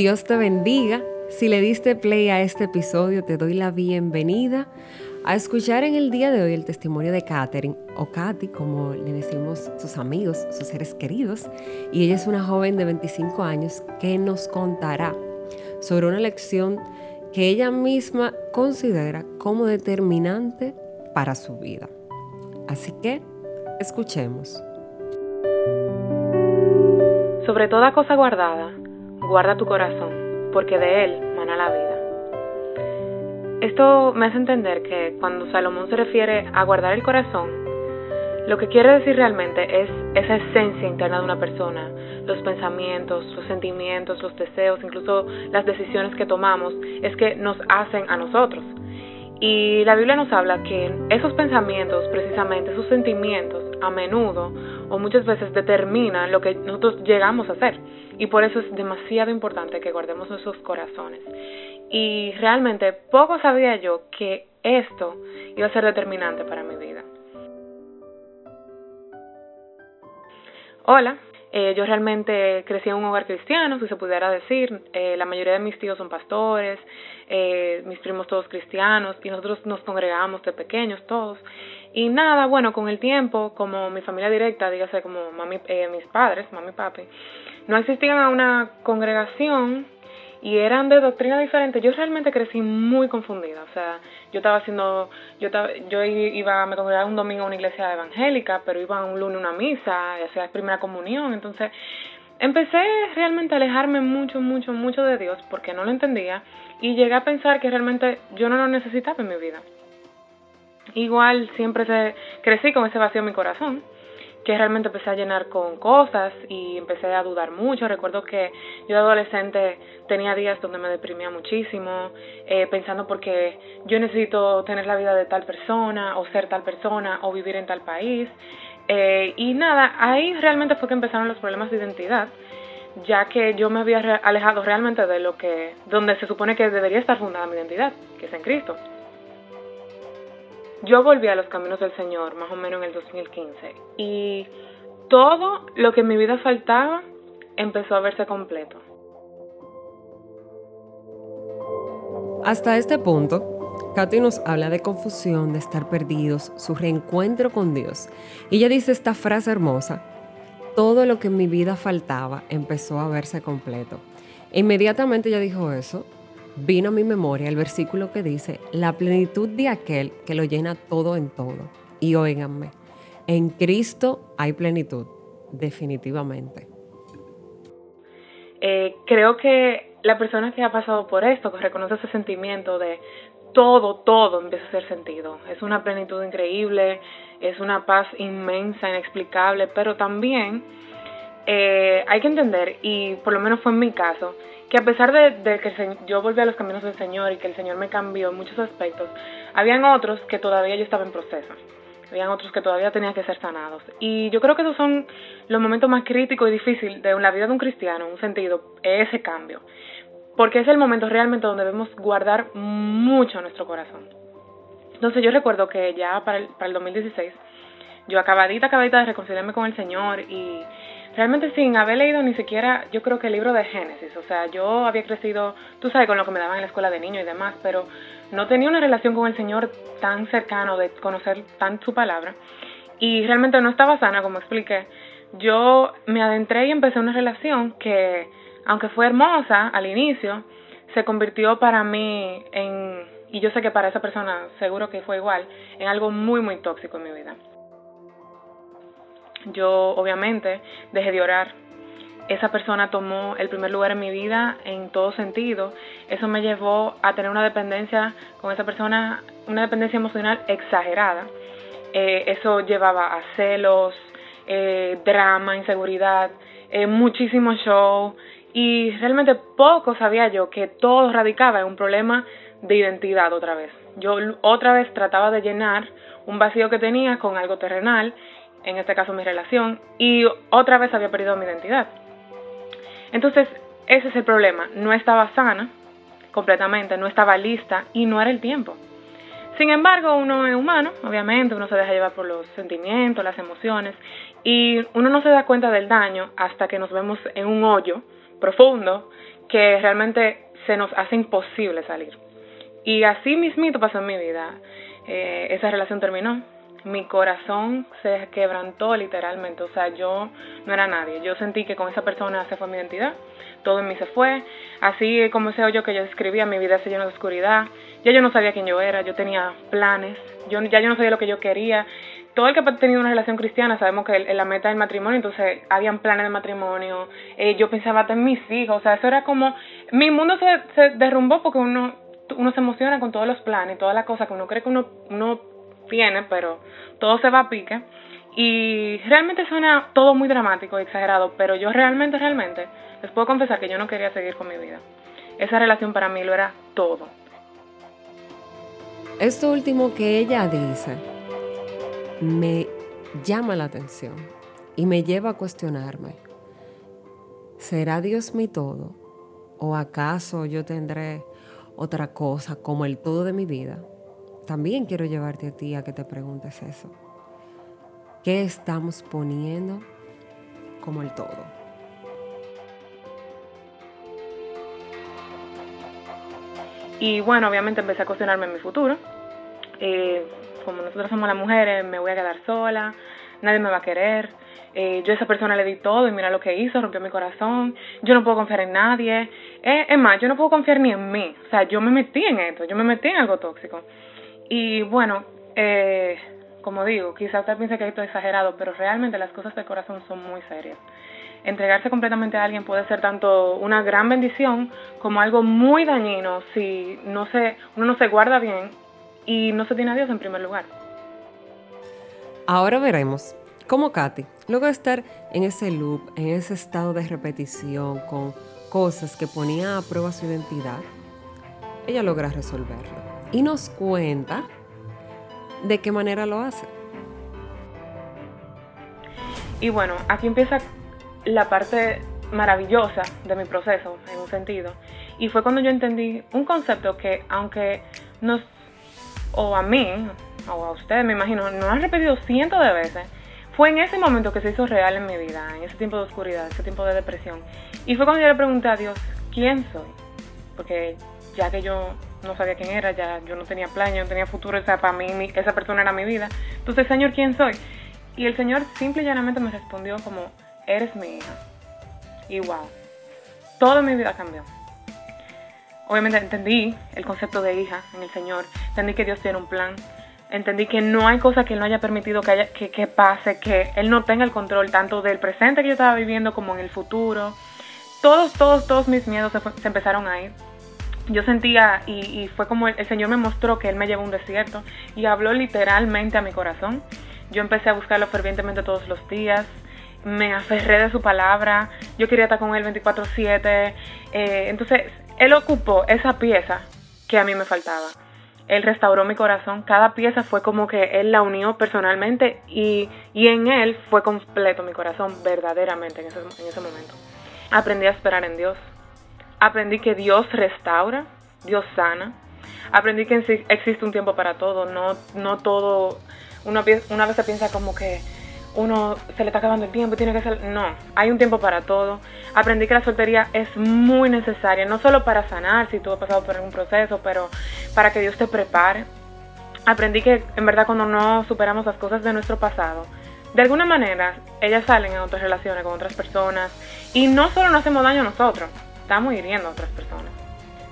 Dios te bendiga. Si le diste play a este episodio, te doy la bienvenida a escuchar en el día de hoy el testimonio de Katherine, o Katy, como le decimos sus amigos, sus seres queridos. Y ella es una joven de 25 años que nos contará sobre una lección que ella misma considera como determinante para su vida. Así que, escuchemos. Sobre toda cosa guardada, guarda tu corazón, porque de él mana la vida. Esto me hace entender que cuando Salomón se refiere a guardar el corazón, lo que quiere decir realmente es esa esencia interna de una persona, los pensamientos, los sentimientos, los deseos, incluso las decisiones que tomamos, es que nos hacen a nosotros. Y la Biblia nos habla que esos pensamientos, precisamente esos sentimientos, a menudo o muchas veces determinan lo que nosotros llegamos a hacer. Y por eso es demasiado importante que guardemos nuestros corazones. Y realmente poco sabía yo que esto iba a ser determinante para mi vida. Hola, eh, yo realmente crecí en un hogar cristiano, si se pudiera decir. Eh, la mayoría de mis tíos son pastores, eh, mis primos todos cristianos, y nosotros nos congregamos de pequeños todos. Y nada, bueno, con el tiempo, como mi familia directa, dígase como mami, mis padres, mami y papi, no existía una congregación y eran de doctrina diferente. Yo realmente crecí muy confundida, o sea, yo estaba haciendo, yo estaba, yo iba, me congregaba un domingo a una iglesia evangélica, pero iba un lunes a una misa, y hacía primera comunión, entonces empecé realmente a alejarme mucho, mucho, mucho de Dios porque no lo entendía y llegué a pensar que realmente yo no lo necesitaba en mi vida. Igual siempre se, crecí con ese vacío en mi corazón que realmente empecé a llenar con cosas y empecé a dudar mucho. Recuerdo que yo de adolescente tenía días donde me deprimía muchísimo, eh, pensando porque yo necesito tener la vida de tal persona o ser tal persona o vivir en tal país. Eh, y nada, ahí realmente fue que empezaron los problemas de identidad, ya que yo me había alejado realmente de lo que, donde se supone que debería estar fundada mi identidad, que es en Cristo. Yo volví a los caminos del Señor más o menos en el 2015 y todo lo que en mi vida faltaba empezó a verse completo. Hasta este punto, Katy nos habla de confusión, de estar perdidos, su reencuentro con Dios. Y ella dice esta frase hermosa, todo lo que en mi vida faltaba empezó a verse completo. inmediatamente ella dijo eso, vino a mi memoria el versículo que dice, la plenitud de aquel que lo llena todo en todo. Y óiganme, en Cristo hay plenitud, definitivamente. Eh, creo que la persona que ha pasado por esto, que reconoce ese sentimiento de todo, todo empieza a hacer sentido. Es una plenitud increíble, es una paz inmensa, inexplicable, pero también eh, hay que entender, y por lo menos fue en mi caso, que a pesar de, que yo volví a los caminos del Señor y que el Señor me cambió en muchos aspectos, habían otros que todavía yo estaba en proceso. Habían otros que todavía tenían que ser sanados. Y yo creo que esos son los momentos más críticos y difíciles de la vida de un cristiano, en un sentido, ese cambio. Porque es el momento realmente donde debemos guardar mucho nuestro corazón. Entonces yo recuerdo que ya para el, para el 2016, yo acabadita, acabadita de reconciliarme con el Señor y realmente sin haber leído ni siquiera, yo creo que el libro de Génesis, o sea, yo había crecido, tú sabes, con lo que me daban en la escuela de niño y demás, pero no tenía una relación con el Señor tan cercano de conocer tan su palabra y realmente no estaba sana, como expliqué. Yo me adentré y empecé una relación que, aunque fue hermosa al inicio, se convirtió para mí en, y yo sé que para esa persona seguro que fue igual, en algo muy, muy tóxico en mi vida yo obviamente dejé de orar. Esa persona tomó el primer lugar en mi vida en todo sentido. Eso me llevó a tener una dependencia con esa persona, una dependencia emocional exagerada. Eh, eso llevaba a celos, eh, drama, inseguridad, eh, muchísimo show y realmente poco sabía yo que todo radicaba en un problema de identidad otra vez. Yo otra vez trataba de llenar un vacío que tenía con algo terrenal en este caso mi relación, y otra vez había perdido mi identidad. Entonces, ese es el problema, no estaba sana completamente, no estaba lista y no era el tiempo. Sin embargo, uno es humano, obviamente, uno se deja llevar por los sentimientos, las emociones, y uno no se da cuenta del daño hasta que nos vemos en un hoyo profundo que realmente se nos hace imposible salir. Y así mismito pasó en mi vida. Eh, esa relación terminó. Mi corazón se quebrantó literalmente. O sea, yo no era nadie. Yo sentí que con esa persona se fue mi identidad. Todo en mí se fue. Así como ese hoyo que yo describía, mi vida se llenó de oscuridad. Ya yo no sabía quién yo era. Yo tenía planes. Yo, ya yo no sabía lo que yo quería todo el que ha tenido una relación cristiana sabemos que la meta del matrimonio, entonces habían planes de matrimonio, eh, yo pensaba en mis hijos, o sea, eso era como, mi mundo se, derrumbó porque uno, uno se emociona con todos los planes, todas las cosas que uno cree que uno tiene, pero todo se va a pique. Y realmente suena todo muy dramático y exagerado, pero yo realmente, realmente, les puedo confesar que yo no quería seguir con mi vida. Esa relación para mí lo era todo. Esto último que ella dice me llama la atención y me lleva a cuestionarme, ¿será Dios mi todo? ¿O acaso yo tendré otra cosa como el todo de mi vida? También quiero llevarte a ti a que te preguntes eso. ¿Qué estamos poniendo como el todo? Y bueno, obviamente empecé a cuestionarme en mi futuro. Eh, como nosotros somos las mujeres, me voy a quedar sola, nadie me va a querer. Eh, yo a esa persona le di todo y mira lo que hizo, rompió mi corazón. Yo no puedo confiar en nadie. Eh, es más, yo no puedo confiar ni en mí. O sea, yo me metí en esto, yo me metí en algo tóxico. Y bueno, eh, como digo, quizás usted piense que esto es exagerado, pero realmente las cosas del corazón son muy serias. Entregarse completamente a alguien puede ser tanto una gran bendición como algo muy dañino si no se, uno no se guarda bien y no se tiene a Dios en primer lugar. Ahora veremos cómo Katy, luego de estar en ese loop, en ese estado de repetición con cosas que ponía a prueba su identidad, ella logra resolverlo y nos cuenta de qué manera lo hace. Y bueno, aquí empieza la parte maravillosa de mi proceso, en un sentido. Y fue cuando yo entendí un concepto que, aunque nos o a mí, o a ustedes, me imagino, no han repetido cientos de veces, fue en ese momento que se hizo real en mi vida, en ese tiempo de oscuridad, ese tiempo de depresión. Y fue cuando yo le pregunté a Dios, ¿quién soy? Porque ya que yo no sabía quién era, ya yo no tenía plan, yo no tenía futuro, o sea, para mí esa persona era mi vida. Entonces, Señor, ¿quién soy? Y el Señor simple y llanamente me respondió como, eres mi hija. Y wow, toda mi vida cambió obviamente entendí el concepto de hija en el Señor, entendí que Dios tiene un plan, entendí que no hay cosa que Él no haya permitido que, haya, que, pase, que Él no tenga el control tanto del presente que yo estaba viviendo como en el futuro. Todos, todos, todos mis miedos se, empezaron a ir. Yo sentía, y, fue como el, Señor me mostró que Él me llevó a un desierto y habló literalmente a mi corazón. Yo empecé a buscarlo fervientemente todos los días, me aferré de su palabra, yo quería estar con él 24/7. Eh, entonces, él ocupó esa pieza que a mí me faltaba. Él restauró mi corazón, cada pieza fue como que Él la unió personalmente y, en Él fue completo mi corazón verdaderamente en ese, en ese momento. Aprendí a esperar en Dios, aprendí que Dios restaura, Dios sana, aprendí que existe un tiempo para todo, no, no todo, una, una vez se piensa como que uno se le está acabando el tiempo, tiene que ser... No, hay un tiempo para todo. Aprendí que la soltería es muy necesaria, no solo para sanar si tú has pasado por algún proceso, pero para que Dios te prepare. Aprendí que en verdad cuando no superamos las cosas de nuestro pasado, de alguna manera ellas salen en otras relaciones con otras personas y no solo nos hacemos daño a nosotros, estamos hiriendo a otras personas.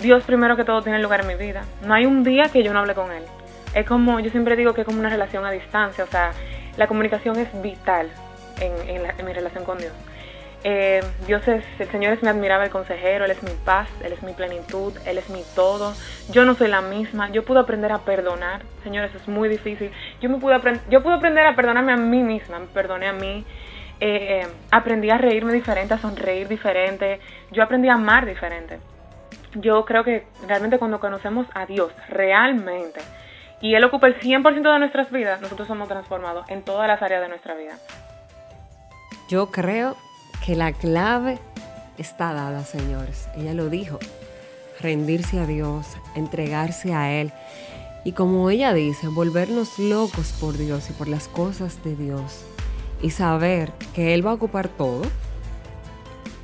Dios primero que todo tiene lugar en mi vida. No hay un día que yo no hable con Él. Es como, yo siempre digo que es como una relación a distancia, o sea, la comunicación es vital en, mi relación con Dios. Eh, Dios es, el Señor es mi admirable consejero, Él es mi paz, Él es mi plenitud, Él es mi todo. Yo no soy la misma, yo pude aprender a perdonar, Señor, eso es muy difícil. Yo, me pude, yo pude aprender a perdonarme a mí misma, me perdoné a mí. Eh, aprendí a reírme diferente, a sonreír diferente, yo aprendí a amar diferente. Yo creo que realmente cuando conocemos a Dios, realmente, y Él ocupa el 100% de nuestras vidas, nosotros somos transformados en todas las áreas de nuestra vida. Yo creo que la clave está dada, señores. Ella lo dijo, rendirse a Dios, entregarse a Él. Y como ella dice, volvernos locos por Dios y por las cosas de Dios. Y saber que Él va a ocupar todo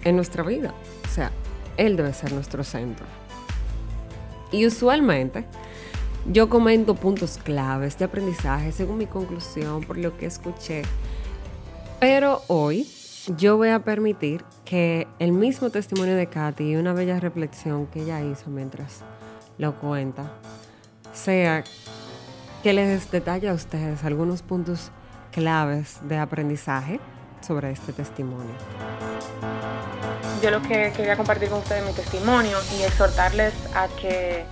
en nuestra vida. O sea, Él debe ser nuestro centro. Y usualmente yo comento puntos claves de aprendizaje según mi conclusión por lo que escuché. Pero hoy yo voy a permitir que el mismo testimonio de Katy y una bella reflexión que ella hizo mientras lo cuenta sea que les detalle a ustedes algunos puntos claves de aprendizaje sobre este testimonio. Yo lo que quería compartir con ustedes mi testimonio y exhortarles a que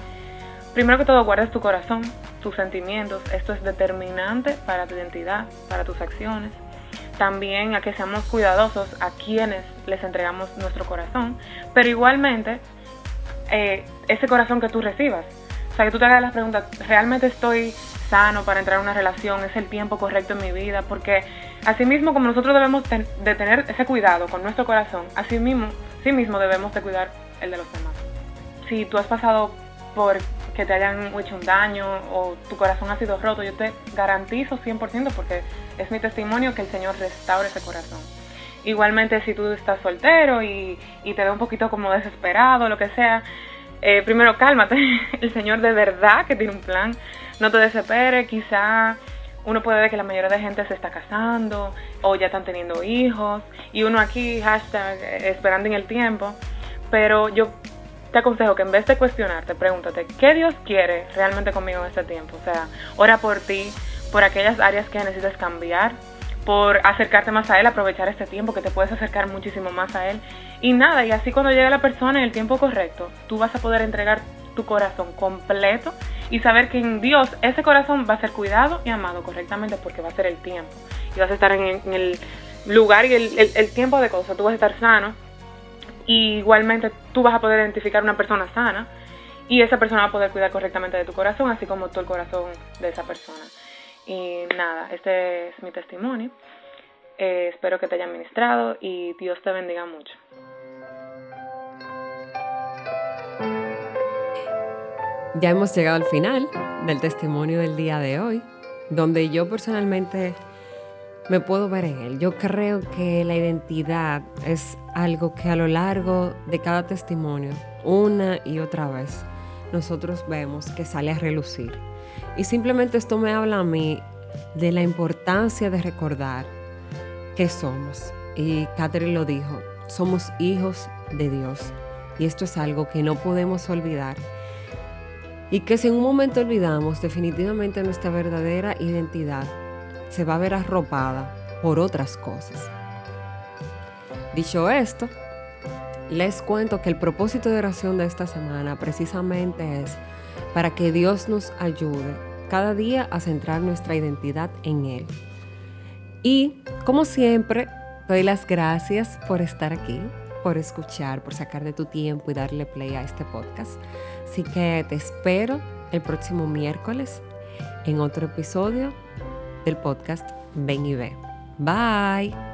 primero que todo guardes tu corazón, tus sentimientos. Esto es determinante para tu identidad, para tus acciones. También a que seamos cuidadosos a quienes les entregamos nuestro corazón, pero igualmente eh, ese corazón que tú recibas. O sea, que tú te hagas las preguntas, ¿realmente estoy sano para entrar en una relación? ¿Es el tiempo correcto en mi vida? Porque así mismo como nosotros debemos de tener ese cuidado con nuestro corazón, así mismo, debemos de cuidar el de los demás. Si tú has pasado por que te hayan hecho un daño o tu corazón ha sido roto, yo te garantizo 100% porque es mi testimonio que el Señor restaure ese corazón. Igualmente si tú estás soltero y, te ve un poquito como desesperado, lo que sea, eh, primero cálmate, el Señor de verdad que tiene un plan, no te desesperes, quizá uno puede ver que la mayoría de gente se está casando o ya están teniendo hijos y uno aquí hashtag eh, esperando en el tiempo, pero yo te aconsejo que en vez de cuestionarte, pregúntate, ¿qué Dios quiere realmente conmigo en este tiempo? O sea, ora por ti, por aquellas áreas que necesitas cambiar, por acercarte más a Él, aprovechar este tiempo que te puedes acercar muchísimo más a Él. Y nada, y así cuando llegue la persona en el tiempo correcto, tú vas a poder entregar tu corazón completo y saber que en Dios ese corazón va a ser cuidado y amado correctamente porque va a ser el tiempo. Y vas a estar en, el lugar y el, el tiempo de cosas, tú vas a estar sano y igualmente tú vas a poder identificar una persona sana y esa persona va a poder cuidar correctamente de tu corazón, así como tú el corazón de esa persona. Y nada, este es mi testimonio. Eh, espero que te haya ministrado y Dios te bendiga mucho. Ya hemos llegado al final del testimonio del día de hoy, donde yo personalmente me puedo ver en él. Yo creo que la identidad es algo que a lo largo de cada testimonio, una y otra vez, nosotros vemos que sale a relucir. Y simplemente esto me habla a mí de la importancia de recordar que somos. Y Catherine lo dijo, somos hijos de Dios. Y esto es algo que no podemos olvidar. Y que si en un momento olvidamos definitivamente nuestra verdadera identidad, se va a ver arropada por otras cosas. Dicho esto, les cuento que el propósito de oración de esta semana precisamente es para que Dios nos ayude cada día a centrar nuestra identidad en Él. Y como siempre, doy las gracias por estar aquí, por escuchar, por sacar de tu tiempo y darle play a este podcast. Así que te espero el próximo miércoles en otro episodio del podcast Ven y Ve. Bye.